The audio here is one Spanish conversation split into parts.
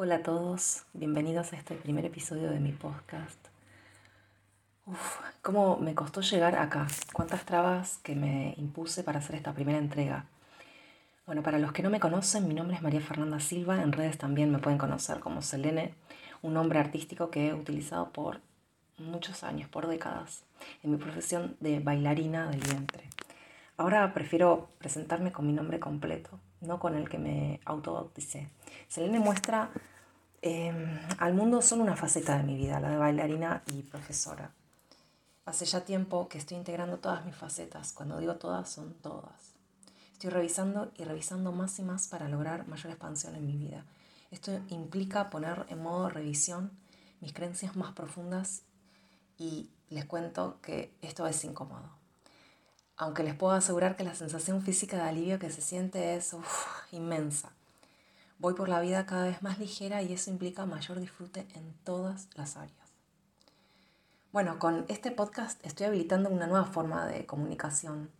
Hola a todos, bienvenidos a este primer episodio de mi podcast. Uf, cómo me costó llegar acá, cuántas trabas que me impuse para hacer esta primera entrega. Bueno, para los que no me conocen, mi nombre es María Fernanda Silva, en redes también me pueden conocer como Selene, un nombre artístico que he utilizado por muchos años, por décadas, en mi profesión de bailarina del vientre. Ahora prefiero presentarme con mi nombre completo, no con el que me autobauticé. Selene muestra em, al mundo solo una faceta de mi vida, la de bailarina y profesora. Hace ya tiempo que estoy integrando todas mis facetas. Cuando digo todas, son todas. Estoy revisando y revisando más y más para lograr mayor expansión en mi vida. Esto implica poner en modo revisión mis creencias más profundas y les cuento que esto es incómodo aunque les puedo asegurar que la sensación física de alivio que se siente es inmensa. Voy por la vida cada vez más ligera y eso implica mayor disfrute en todas las áreas. Bueno, con este podcast estoy habilitando una nueva forma de comunicación,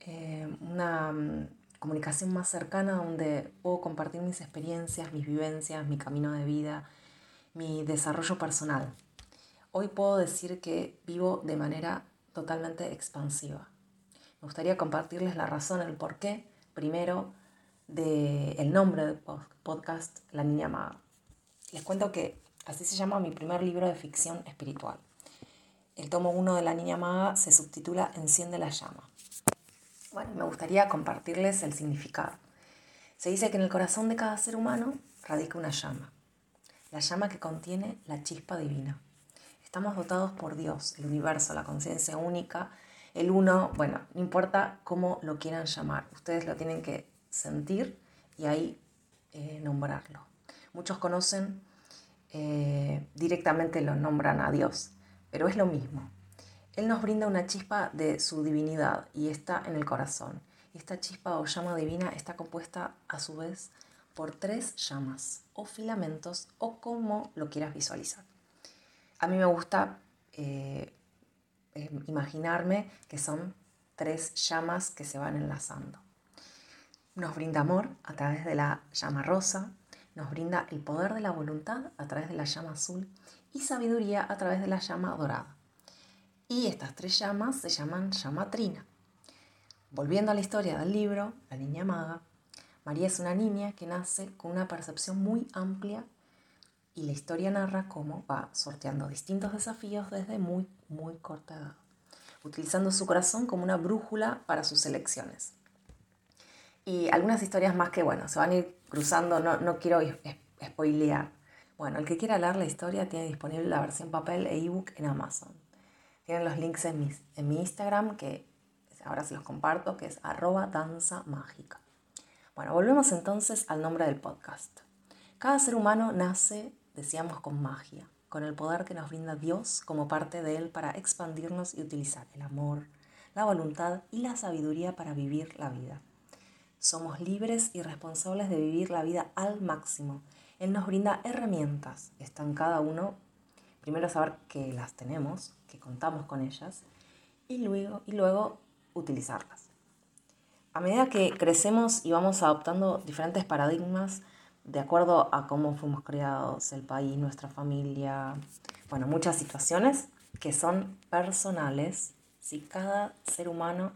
eh, una mm, comunicación más cercana donde puedo compartir mis experiencias, mis vivencias, mi camino de vida, mi desarrollo personal. Hoy puedo decir que vivo de manera totalmente expansiva. Me gustaría compartirles la razón, el porqué, primero, del el nombre del podcast La Niña Maga. Les cuento que así se llama mi primer libro de ficción espiritual. El tomo 1 de La Niña Maga se subtitula Enciende la llama. Bueno, me gustaría compartirles el significado. Se dice que en el corazón de cada ser humano radica una llama, la llama que contiene la chispa divina. Estamos dotados por Dios, el universo, la conciencia única, el uno, bueno, no importa cómo lo quieran llamar, ustedes lo tienen que sentir y ahí eh, nombrarlo. Muchos conocen, eh, directamente lo nombran a Dios, pero es lo mismo. Él nos brinda una chispa de su divinidad y está en el corazón. Esta chispa o llama divina está compuesta a su vez por tres llamas o filamentos o como lo quieras visualizar. A mí me gusta eh, eh, imaginarme que son tres llamas que se van enlazando. Nos brinda amor a través de la llama rosa, nos brinda el poder de la voluntad a través de la llama azul y sabiduría a través de la llama dorada. Y estas tres llamas se llaman llama trina. Volviendo a la historia del libro, La Niña Maga, María es una niña que nace con una percepción muy amplia y la historia narra cómo va sorteando distintos desafíos desde muy, muy corta edad, utilizando su corazón como una brújula para sus elecciones. Y algunas historias más que, bueno, se van a ir cruzando, no, no quiero spoilear. Bueno, el que quiera leer la historia tiene disponible la versión papel e ebook en Amazon. Tienen los links en mi, en mi Instagram, que ahora se los comparto, que es arroba danza mágica. Bueno, volvemos entonces al nombre del podcast. Cada ser humano nace decíamos con magia, con el poder que nos brinda Dios como parte de Él para expandirnos y utilizar el amor, la voluntad y la sabiduría para vivir la vida. Somos libres y responsables de vivir la vida al máximo. Él nos brinda herramientas, están cada uno, primero saber que las tenemos, que contamos con ellas, y luego, y luego utilizarlas. A medida que crecemos y vamos adoptando diferentes paradigmas, de acuerdo a cómo fuimos criados, el país, nuestra familia, bueno, muchas situaciones que son personales. Si cada ser humano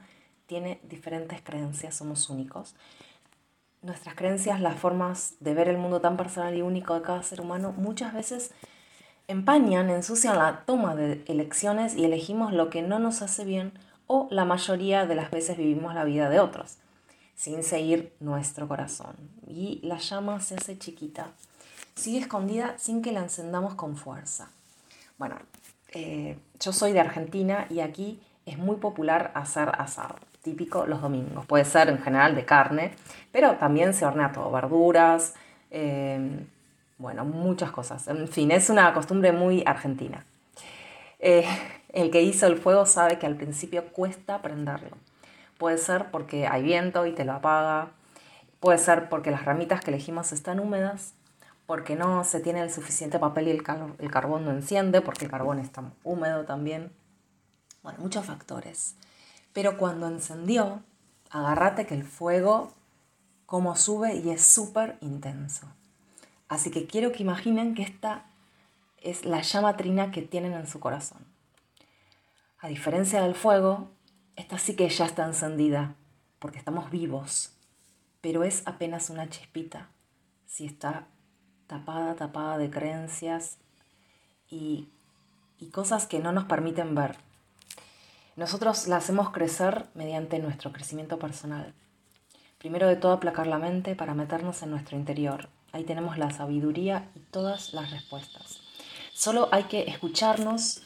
tiene diferentes creencias, somos únicos. Nuestras creencias, las formas de ver el mundo tan personal y único de cada ser humano, muchas veces empañan, ensucian la toma de elecciones y elegimos lo que no nos hace bien o la mayoría de las veces vivimos la vida de otros sin seguir nuestro corazón. Y la llama se hace chiquita, sigue escondida sin que la encendamos con fuerza. Bueno, eh, yo soy de Argentina y aquí es muy popular hacer asado, típico los domingos. Puede ser en general de carne, pero también se hornea todo, verduras, eh, bueno, muchas cosas. En fin, es una costumbre muy argentina. Eh, el que hizo el fuego sabe que al principio cuesta prenderlo. Puede ser porque hay viento y te lo apaga. Puede ser porque las ramitas que elegimos están húmedas, porque no se tiene el suficiente papel y el, carbón no enciende, porque el carbón está húmedo también. Bueno, muchos factores. Pero cuando encendió, agárrate que el fuego como sube y es súper intenso. Así que quiero que imaginen que esta es la llama trina que tienen en su corazón. A diferencia del fuego, esta sí que ya está encendida, porque estamos vivos, pero es apenas una chispita, si está tapada, tapada de creencias y, y cosas que no nos permiten ver. Nosotros la hacemos crecer mediante nuestro crecimiento personal. Primero de todo aplacar la mente para meternos en nuestro interior. Ahí tenemos la sabiduría y todas las respuestas. Solo hay que escucharnos,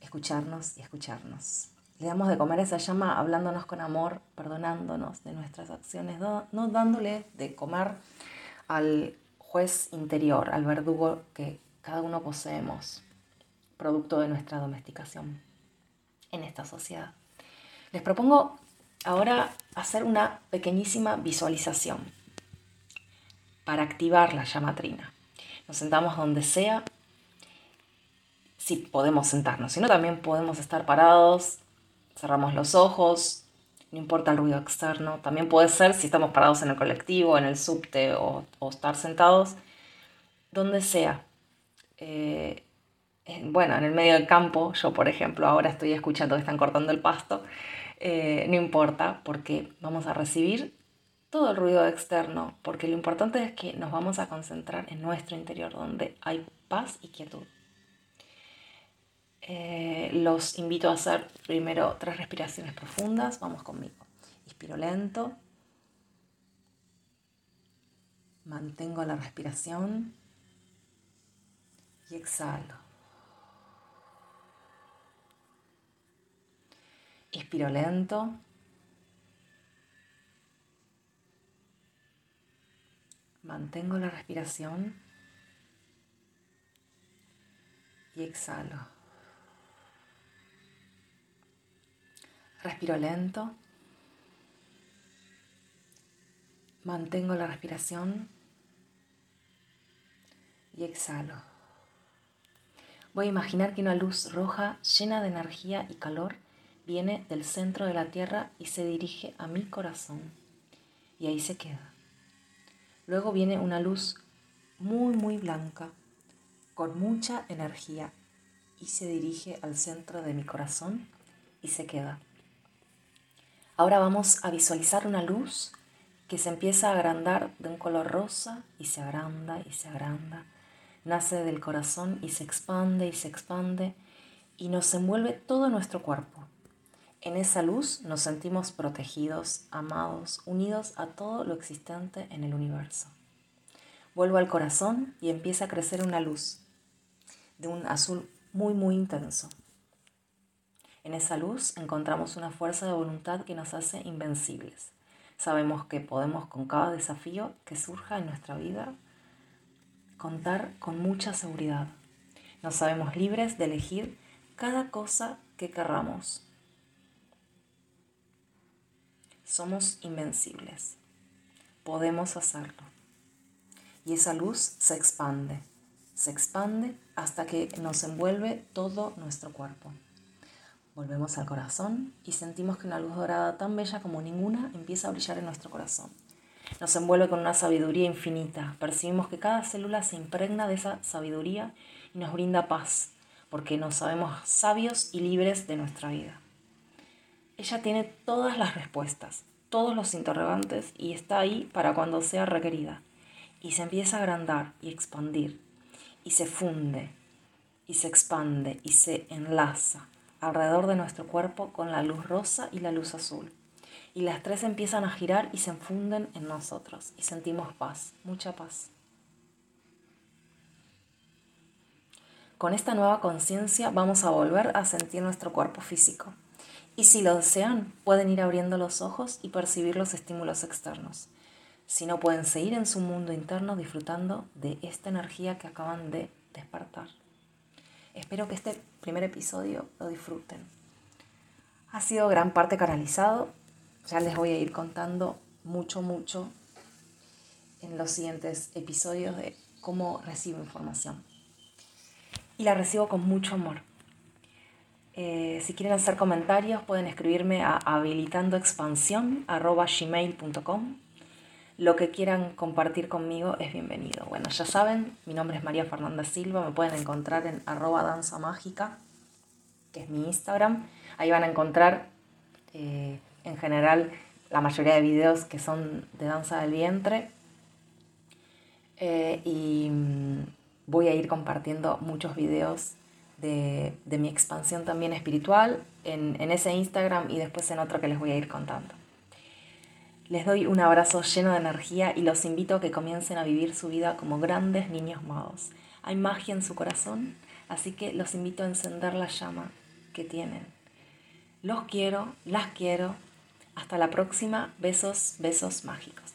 escucharnos y escucharnos. Le damos de comer esa llama hablándonos con amor, perdonándonos de nuestras acciones, no, dándole de comer al juez interior, al verdugo que cada uno poseemos, producto de nuestra domesticación en esta sociedad. Les propongo ahora hacer una pequeñísima visualización para activar la llama trina. Nos sentamos donde sea, si podemos sentarnos, si no también podemos estar parados, cerramos los ojos, no importa el ruido externo, también puede ser si estamos parados en el colectivo, en el subte o, estar sentados, donde sea. Eh, bueno, en el medio del campo, yo por ejemplo ahora estoy escuchando que están cortando el pasto, eh, no importa porque vamos a recibir todo el ruido externo, porque lo importante es que nos vamos a concentrar en nuestro interior, donde hay paz y quietud. Eh, los invito a hacer primero tres respiraciones profundas, vamos conmigo. Inspiro lento, mantengo la respiración y exhalo. Inspiro lento. Mantengo la respiración y exhalo. Respiro lento. Mantengo la respiración y exhalo. Voy a imaginar que una luz roja llena de energía y calor viene del centro de la tierra y se dirige a mi corazón. Y ahí se queda. Luego viene una luz muy, muy blanca, con mucha energía, y se dirige al centro de mi corazón y se queda. Ahora vamos a visualizar una luz que se empieza a agrandar de un color rosa y se agranda y se agranda. Nace del corazón y se expande y se expande y nos envuelve todo nuestro cuerpo. En esa luz nos sentimos protegidos, amados, unidos a todo lo existente en el universo. Vuelvo al corazón y empieza a crecer una luz de un azul muy, muy intenso. En esa luz encontramos una fuerza de voluntad que nos hace invencibles. Sabemos que podemos con cada desafío que surja en nuestra vida contar con mucha seguridad. Nos sabemos libres de elegir cada cosa que querramos somos invencibles. Podemos hacerlo. Y esa luz se expande, se expande hasta que nos envuelve todo nuestro cuerpo. Volvemos al corazón y sentimos que una luz dorada tan bella como ninguna empieza a brillar en nuestro corazón. Nos envuelve con una sabiduría infinita. Percibimos que cada célula se impregna de esa sabiduría y nos brinda paz, porque nos sabemos sabios y libres de nuestra vida. Ella tiene todas las respuestas, todos los interrogantes y está ahí para cuando sea requerida. Y se empieza a agrandar y expandir y se funde y se expande y se enlaza alrededor de nuestro cuerpo con la luz rosa y la luz azul. Y las tres empiezan a girar y se funden en nosotros y sentimos paz, mucha paz. Con esta nueva conciencia vamos a volver a sentir nuestro cuerpo físico y si lo desean, pueden ir abriendo los ojos y percibir los estímulos externos. Si no, pueden seguir en su mundo interno disfrutando de esta energía que acaban de despertar. Espero que este primer episodio lo disfruten. Ha sido gran parte canalizado. Ya les voy a ir contando mucho, mucho en los siguientes episodios de cómo recibo información. Y la recibo con mucho amor. Eh, si quieren hacer comentarios pueden escribirme a habilitandoexpansión.gmail.com lo que quieran compartir conmigo es bienvenido. Bueno, ya saben, mi nombre es María Fernanda Silva, me pueden encontrar en arroba danza mágica, que es mi Instagram. Ahí van a encontrar eh, en general la mayoría de videos que son de danza del vientre. Eh, y mm, voy a ir compartiendo muchos videos de, mi expansión también espiritual en, en ese Instagram y después en otro que les voy a ir contando. Les doy un abrazo lleno de energía y los invito a que comiencen a vivir su vida como grandes niños magos. Hay magia en su corazón, así que los invito a encender la llama que tienen. Los quiero, las quiero. Hasta la próxima. Besos, besos mágicos.